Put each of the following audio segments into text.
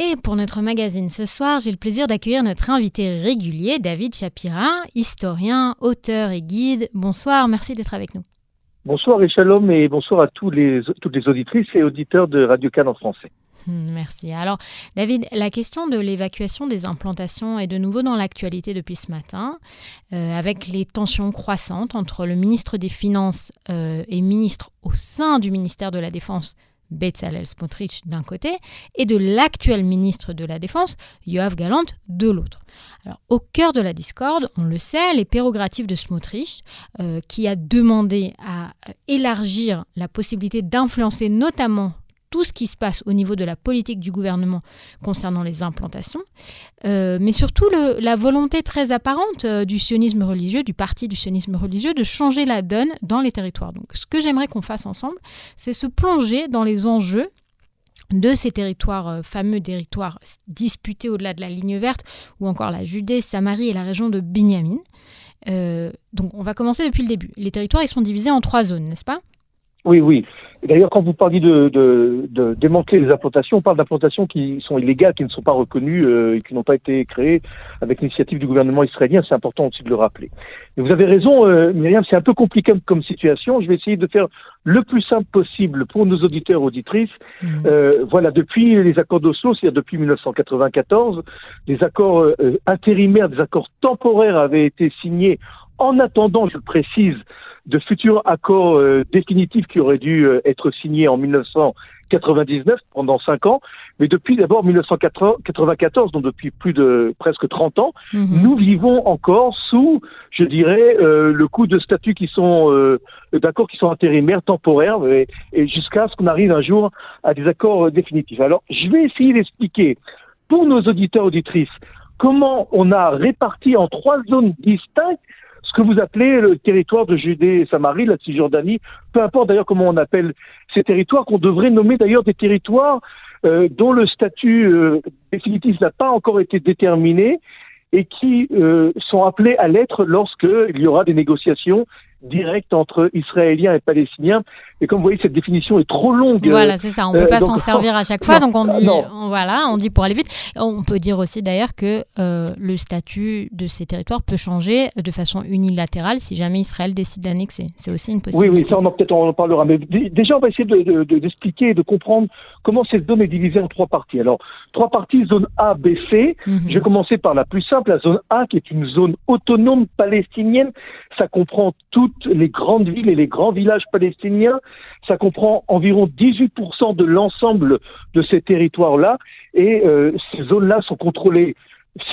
Et pour notre magazine ce soir, j'ai le plaisir d'accueillir notre invité régulier, David Chapira, historien, auteur et guide. Bonsoir, merci d'être avec nous. Bonsoir et shalom et bonsoir à tous les, toutes les auditrices et auditeurs de Radio Cannes en français. Hmm, merci. Alors, David, la question de l'évacuation des implantations est de nouveau dans l'actualité depuis ce matin, euh, avec les tensions croissantes entre le ministre des Finances euh, et ministre au sein du ministère de la Défense Bezalel Smotrich d'un côté et de l'actuel ministre de la Défense, Yoav Galant, de l'autre. Alors, au cœur de la discorde, on le sait, les prérogatives de Smotrich, euh, qui a demandé à élargir la possibilité d'influencer notamment tout ce qui se passe au niveau de la politique du gouvernement concernant les implantations, euh, mais surtout la volonté très apparente euh, du sionisme religieux, du parti du sionisme religieux, de changer la donne dans les territoires. Donc ce que j'aimerais qu'on fasse ensemble, c'est se plonger dans les enjeux de ces territoires, euh, fameux territoires disputés au-delà de la ligne verte, ou encore la Judée, Samarie et la région de Binyamin. donc on va commencer depuis le début. Les territoires, ils sont divisés en trois zones, n'est-ce pas? Oui, oui. D'ailleurs, quand vous parliez de, de, démanteler les implantations, on parle d'implantations qui sont illégales, qui ne sont pas reconnues euh, et qui n'ont pas été créées avec l'initiative du gouvernement israélien. C'est important aussi de le rappeler. Vous avez raison, euh, Myriam, c'est un peu compliqué comme situation. Je vais essayer de faire le plus simple possible pour nos auditeurs auditrices. Mmh. Euh, voilà, depuis les accords d'Oslo, c'est-à-dire depuis 1994, des accords intérimaires, des accords temporaires avaient été signés en attendant, je le précise, de futurs accords euh, définitifs qui auraient dû euh, être signés en 1999 pendant cinq ans, mais depuis d'abord 1994, donc depuis plus de presque 30 ans, mhm. nous vivons encore sous, je dirais, euh, le coup de statuts qui sont d'accords qui sont intérimaires, temporaires, et, et jusqu'à ce qu'on arrive un jour à des accords définitifs. Alors, je vais essayer d'expliquer pour nos auditeurs auditrices comment on a réparti en trois zones distinctes ce que vous appelez le territoire de Judée et Samarie, la Cisjordanie, peu importe d'ailleurs comment on appelle ces territoires, qu'on devrait nommer d'ailleurs des territoires euh, dont le statut euh, définitif n'a pas encore été déterminé et qui euh, sont appelés à l'être lorsqu'il y aura des négociations direct entre Israéliens et Palestiniens. Et comme vous voyez, cette définition est trop longue. Voilà, c'est ça. On ne peut euh, pas s'en servir à chaque fois. donc on dit, voilà, on dit pour aller vite. On peut dire aussi d'ailleurs que euh, le statut de ces territoires peut changer de façon unilatérale si jamais Israël décide d'annexer. C'est aussi une possibilité. Oui, oui, ça on en, peut-être on en parlera. Mais déjà, on va essayer d'expliquer de, de, et de comprendre comment cette zone est divisée en trois parties. Alors, trois parties, zone A, B, C. Mhm. Je vais commencer par la plus simple, la zone A, qui est une zone autonome palestinienne. Ça comprend tout les grandes villes et les grands villages palestiniens. Ça comprend environ 18% de l'ensemble de ces territoires-là. Et euh, ces zones-là sont contrôlées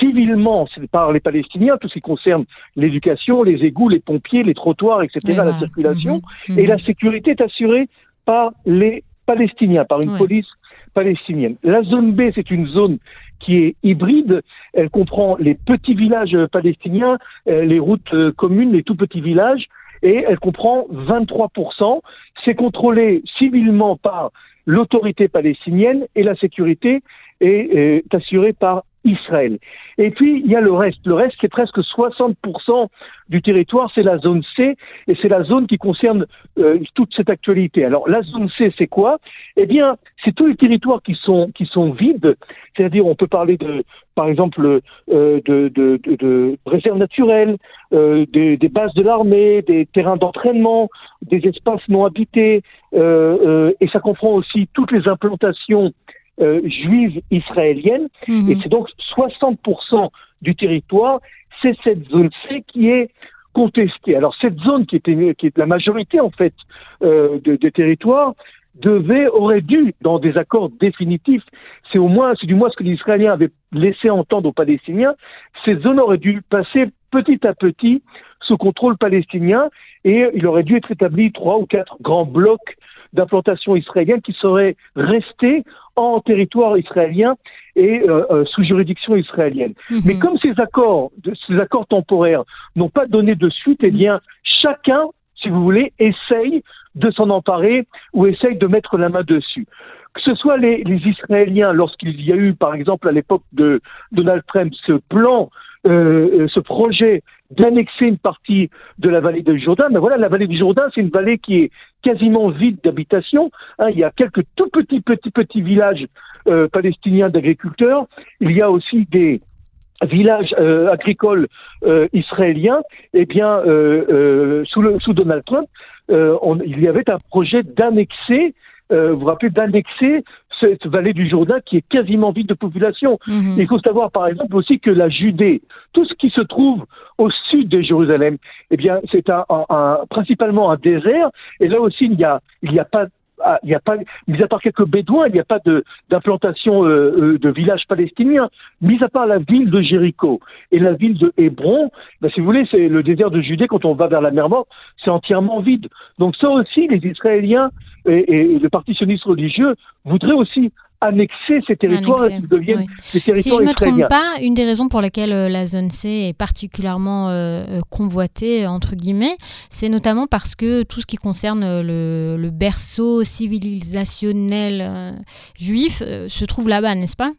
civilement par les Palestiniens, tout ce qui concerne l'éducation, les égouts, les pompiers, les trottoirs, etc., la circulation. Mhm. Et la sécurité est assurée par les Palestiniens, par une police palestinienne. La zone B, c'est une zone qui est hybride. Elle comprend les petits villages palestiniens, euh, les routes euh, communes, les tout petits villages, et elle comprend 23%. C'est contrôlé civilement par l'autorité palestinienne et la sécurité est, assurée par Israël. Et puis, il y a le reste. Le reste, c'est presque 60% du territoire, c'est la zone C, et c'est la zone qui concerne euh, toute cette actualité. Alors, la zone C, c'est quoi? Eh bien, c'est tous les territoires qui sont, qui sont vides, c'est-à-dire, on peut parler de, par exemple, euh, de, de, de, réserves naturelles, euh, des, des, bases de l'armée, des terrains d'entraînement, des espaces non habités, et ça comprend aussi toutes les implantations euh, juive israélienne. Mhm. Et c'est donc 60% du territoire, c'est cette zone C qui est contestée. Alors cette zone qui, était, qui est la majorité en fait euh, des territoires devait, aurait dû, dans des accords définitifs, c'est au moins, c'est du moins ce que les Israéliens avaient laissé entendre aux Palestiniens, cette zone aurait dû passer petit à petit sous contrôle palestinien et il aurait dû être établi trois ou quatre grands blocs d'implantation israélienne qui seraient restés en territoire israélien et euh, euh, sous juridiction israélienne. Mhm. Mais comme ces accords, ces accords temporaires n'ont pas donné de suite, eh bien, chacun, si vous voulez, essaye de s'en emparer ou essaye de mettre la main dessus. Que ce soit les, les Israéliens, lorsqu'il y a eu, par exemple, à l'époque de Donald Trump, ce plan, euh, ce projet d'annexer une partie de la vallée du Jourdain. Mais voilà, la vallée du Jourdain, c'est une vallée qui est quasiment vide d'habitation. Hein, il y a quelques tout petits, petits, petits villages euh, palestiniens d'agriculteurs. Il y a aussi des villages euh, agricoles euh, israéliens. Eh bien, sous, le, sous Donald Trump, il y avait un projet d'annexer vous vous rappelez, d'annexer cette vallée du Jourdain qui est quasiment vide de population. Mhm. Il faut savoir par exemple aussi que la Judée, tout ce qui se trouve au sud de Jérusalem, eh bien c'est un, principalement un désert et là aussi il n'y a il a pas ah, il n'y a pas, mis à part quelques bédouins, il n'y a pas d'implantation euh, euh, de villages palestiniens. Mis à part la ville de Jéricho et la ville de Hébron, ben, si vous voulez, c'est le désert de Judée quand on va vers la mer Morte, c'est entièrement vide. Donc ça aussi, les Israéliens et, le parti sioniste religieux voudraient aussi annexer ces territoires qui deviennent des territoires Si je ne me trompe pas, une des raisons pour lesquelles euh, la zone C est particulièrement euh, euh, convoitée, entre guillemets, c'est notamment parce que tout ce qui concerne le, le berceau civilisationnel juif se trouve là-bas, n'est-ce pas?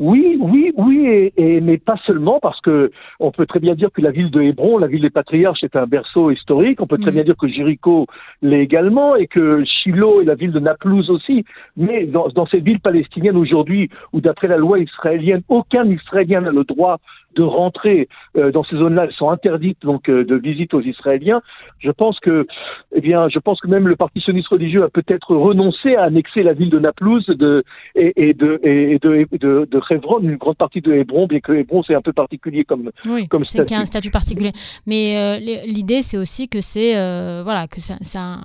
Oui, oui, oui, et, mais pas seulement parce que on peut très bien dire que la ville de Hébron, la ville des patriarches, est un berceau historique. On peut très mm. bien dire que Jéricho l'est également et que Shiloh et la ville de Naplouse aussi. Mais dans, dans ces villes palestiniennes aujourd'hui, où d'après la loi israélienne, aucun Israélien n'a le droit de rentrer euh, dans ces zones-là, elles sont interdites donc euh, de visite aux Israéliens. Je pense que, eh bien, je pense que même le parti sioniste religieux a peut-être renoncé à annexer la ville de Naplouse de, et, et, de, et de, de, de Hebron, une grande partie de Hébron, bien que Hébron c'est un peu particulier comme, oui, comme statut. C'est un statut particulier. Mais euh, l'idée c'est aussi que c'est voilà que c'est un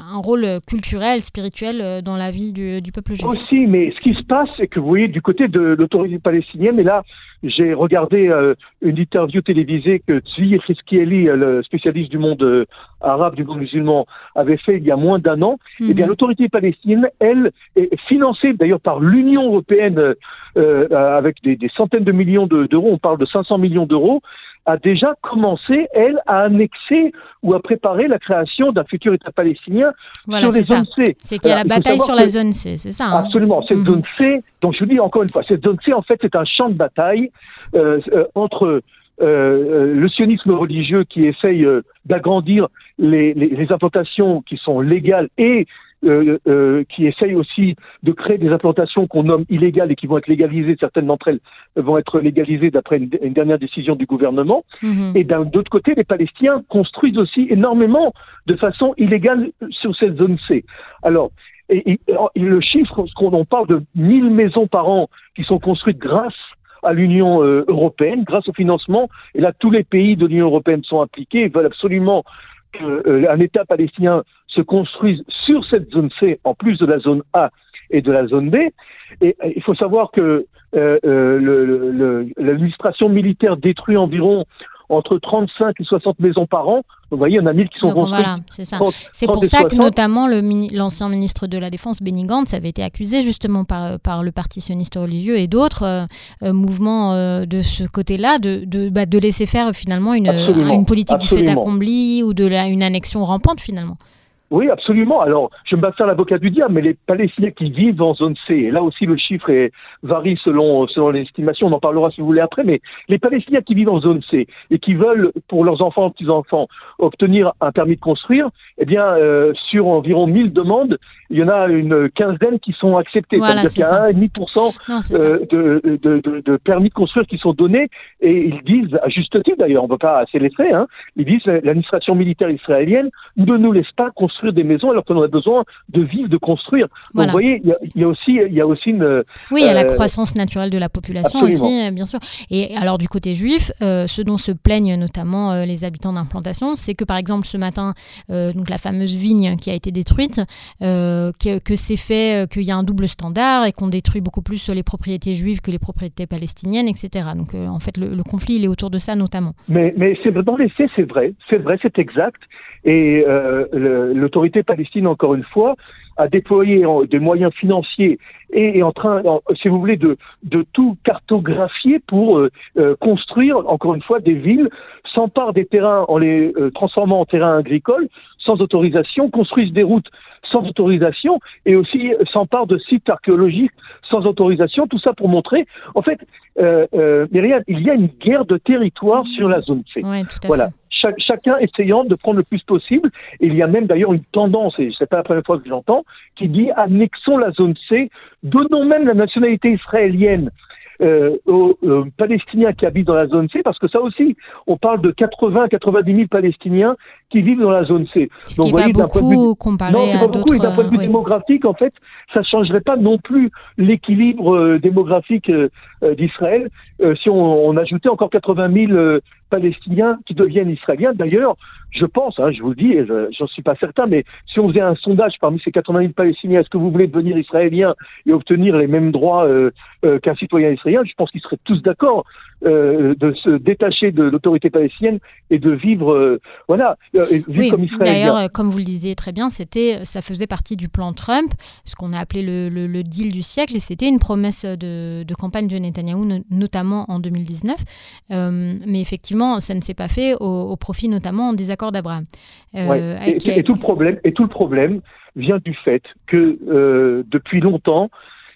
un rôle culturel, spirituel euh, dans la vie du, peuple juif. Aussi, mais ce qui se passe, c'est que vous voyez, du côté de l'autorité palestinienne, et là, j'ai regardé euh, une interview télévisée que Tzvi Khiskieli, euh, le spécialiste du monde arabe, du monde musulman, avait fait il y a moins d'un an. Et eh bien, mhm. l'autorité palestinienne, elle, est financée d'ailleurs par l'Union européenne avec des, des, centaines de millions d'euros. On parle de 500 millions d'euros a déjà commencé, elle, à annexer ou à préparer la création d'un futur État palestinien sur les zones C. C'est qu'il y a la bataille sur la zone C, c'est ça hein Absolument. Cette mhm. zone C, donc je vous dis encore une fois, cette zone C, en fait, c'est un champ de bataille euh, euh, entre euh, le sionisme religieux qui essaye d'agrandir les, les, implantations qui sont légales et euh, euh, qui essayent aussi de créer des implantations qu'on nomme illégales et qui vont être légalisées. Certaines d'entre elles vont être légalisées d'après une, dernière décision du gouvernement. Mhm. Et d'un autre côté, les Palestiniens construisent aussi énormément de façon illégale sur cette zone C. Alors, et, le chiffre, qu'on on parle de 1000 maisons par an qui sont construites grâce à l'Union euh, européenne, grâce au financement. Et là, tous les pays de l'Union européenne sont impliqués et veulent absolument qu'un État palestinien se construisent sur cette zone C, en plus de la zone A et de la zone B. Et il faut savoir que euh, euh, l'administration militaire détruit environ entre 35 et 60 maisons par an. vous voyez, il y en a 1000 qui sont construites. Voilà, c'est ça. C'est pour ça que notamment l'ancien ministre de la Défense, Benny Gantz, avait été accusé justement par, par le Parti sioniste religieux et d'autres euh, mouvements de ce côté-là de, de, bah, de, laisser faire finalement une, une politique du fait accompli ou de la, une annexion rampante finalement. Oui, absolument. Alors, je me bats faire l'avocat du diable, mais les Palestiniens qui vivent en zone C, et là aussi le chiffre est, varie selon, selon les estimations, on en parlera si vous voulez après, mais les Palestiniens qui vivent en zone C et qui veulent, pour leurs enfants, petits-enfants, obtenir un permis de construire, eh bien, euh, sur environ 1000 demandes, il y en a une quinzaine qui sont acceptées. Voilà, il y a 1,5% euh, de, de, de, de, permis de construire qui sont donnés, et ils disent, à juste titre d'ailleurs, on ne peut pas assez les hein, ils disent, l'administration militaire israélienne ne nous laisse pas construire des maisons alors qu'on aurait besoin de vivre, de construire. Donc, vous voyez, il y, a, aussi, il y a aussi une. Oui, il y a la euh, croissance naturelle de la population aussi, euh, bien sûr. Et alors, du côté juif, euh, ce dont se plaignent notamment les habitants d'implantation, c'est que par exemple, ce matin, donc la fameuse vigne qui a été détruite, que, que c'est fait, qu'il y a un double standard et qu'on détruit beaucoup plus les propriétés juives que les propriétés palestiniennes, etc. Donc, en fait, le, conflit, il est autour de ça notamment. Mais, mais dans les faits, c'est vrai, c'est vrai, c'est exact. Et l'autorité palestinienne, encore une fois, a déployé des moyens financiers et est en train, si vous voulez, de, de tout cartographier pour euh, euh, construire, encore une fois, des villes, s'empare des terrains en les euh, transformant en terrains agricoles sans autorisation, construisent des routes sans autorisation et aussi s'empare de sites archéologiques sans autorisation, tout ça pour montrer, en fait, Myriam, il y a une guerre de territoire sur la zone C. voilà chacun essayant de prendre le plus possible. il y a même d'ailleurs une tendance, et c'est pas la première fois que j'entends, qui dit annexons la zone C, donnons même la nationalité israélienne aux, Palestiniens qui habitent dans la zone C, parce que ça aussi, on parle de 80 90 000 Palestiniens qui vivent dans la zone C. Ce Donc, qui n'est pas beaucoup comparé non, à d'autres... d'un point de vue démographique, en fait, ça changerait pas non plus l'équilibre euh, démographique euh, d'Israël si on, on, ajoutait encore 80 000 Palestiniens qui deviennent Israéliens. D'ailleurs, je pense, hein, je vous le dis, et j'en suis pas certain, mais si on faisait un sondage parmi ces 80 000 Palestiniens, est-ce que vous voulez devenir Israélien et obtenir les mêmes droits euh, euh, qu'un citoyen israélien Je pense qu'ils seraient tous d'accord euh, de se détacher de l'autorité palestinienne et de vivre, voilà, oui, comme Israélien. D'ailleurs, comme vous le disiez très bien, c'était, ça faisait partie du plan Trump, ce qu'on a appelé le, le, deal du siècle, et c'était une promesse de, de, campagne de Netanyahou, notamment en 2019. mais effectivement, ça ne s'est pas fait au, profit notamment des accords d'Abraham. Euh, et, tout le problème, et tout le problème vient du fait que euh, depuis longtemps,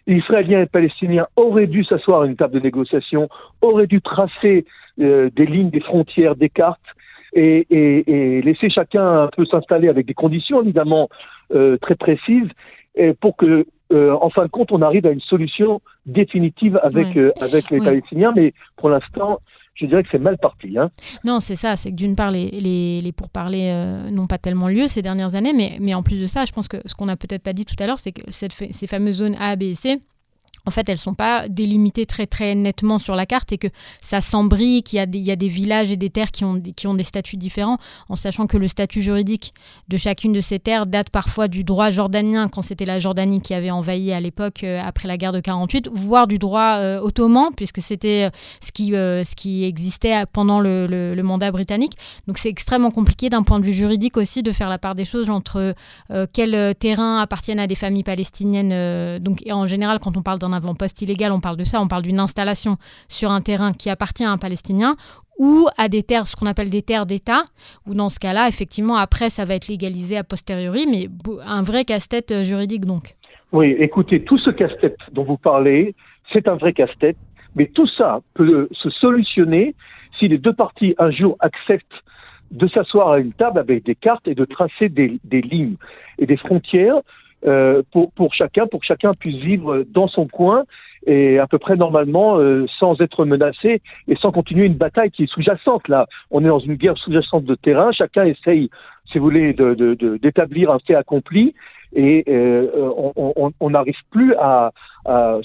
Israéliens et Palestiniens auraient dû s'asseoir à une table de négociation, auraient dû tracer euh, des lignes, des frontières, des cartes, et, laisser chacun un peu s'installer avec des conditions évidemment très précises, et pour que en fin de compte, on arrive à une solution définitive avec, avec les Palestiniens. Mais pour l'instant, je dirais que c'est mal parti. Hein. Non, c'est ça. C'est que d'une part, les, pourparlers euh, n'ont pas tellement lieu ces dernières années, mais, en plus de ça, je pense que ce qu'on n'a peut-être pas dit tout à l'heure, c'est que ces fameuses zones A, B et C, en fait, elles sont pas délimitées très très nettement sur la carte et que ça des, il y a des villages et des terres qui ont, qui ont des statuts différents, en sachant que le statut juridique de chacune de ces terres date parfois du droit jordanien, quand c'était la Jordanie qui avait envahi à l'époque euh, après la guerre de 48, voire du droit euh, ottoman, puisque c'était euh, ce, qui, ce qui existait pendant le, le, mandat britannique. Donc c'est extrêmement compliqué d'un point de vue juridique aussi de faire la part des choses entre quels terrains appartiennent à des familles palestiniennes. donc, et en général, quand on parle d'un avant-poste illégal, on parle de ça, on parle d'une installation sur un terrain qui appartient à un Palestinien ou à des terres, ce qu'on appelle des terres d'État, où dans ce cas-là, effectivement, après, ça va être légalisé a posteriori, mais un vrai casse-tête euh, juridique donc. Oui, écoutez, tout ce casse-tête dont vous parlez, c'est un vrai casse-tête, mais tout ça peut se solutionner si les deux parties un jour acceptent de s'asseoir à une table avec des cartes et de tracer des lignes et des frontières euh, pour, pour chacun, pour que chacun puisse vivre dans son coin et à peu près normalement euh, sans être menacé et sans continuer une bataille qui est sous-jacente. Là, on est dans une guerre sous-jacente de terrain. Chacun essaye, si vous voulez, d'établir de, de, un fait accompli et euh, on n'arrive plus à, à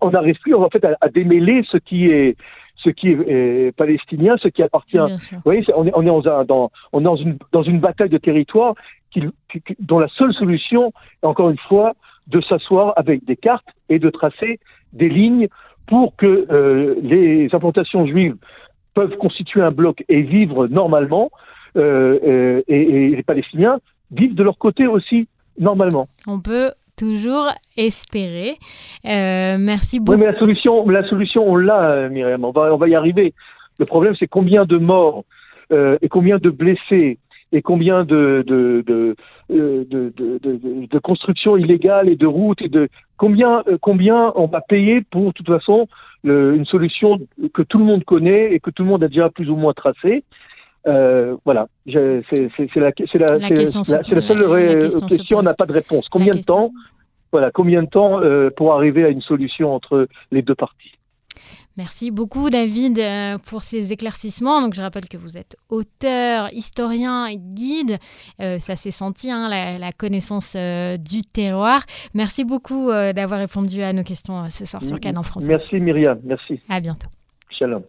on n'arrive plus en fait à, à, démêler ce qui est ce qui est, palestinien, ce qui appartient. Vous voyez, on est, on est, dans, on est dans, une, dans une bataille de territoire qui, dont la seule solution est encore une fois de s'asseoir avec des cartes et de tracer des lignes pour que euh, les implantations juives peuvent constituer un bloc et vivre normalement, euh, euh, et, et, les Palestiniens vivent de leur côté aussi normalement. On peut toujours espérer. Euh, merci beaucoup. Oui, mais la solution, la solution on l'a, Myriam. On va, on va y arriver. Le problème, c'est combien de morts et combien de blessés et combien de de, de, euh, de, de, de constructions illégales et de routes et de combien combien on va payer pour de toute façon le, une solution que tout le monde connaît et que tout le monde a déjà plus ou moins tracée. Euh, voilà, c'est la, la, la, question, la, la seule question, on n'a pas de réponse. Combien de temps voilà, combien de temps euh, pour arriver à une solution entre les deux parties? Merci beaucoup David euh, pour ces éclaircissements. Donc je rappelle que vous êtes auteur, historien guide. Euh, ça s'est senti, hein, la, connaissance du terroir. Merci beaucoup d'avoir répondu à nos questions ce soir sur Canon Français. Merci Myriam, merci. À bientôt. Shalom.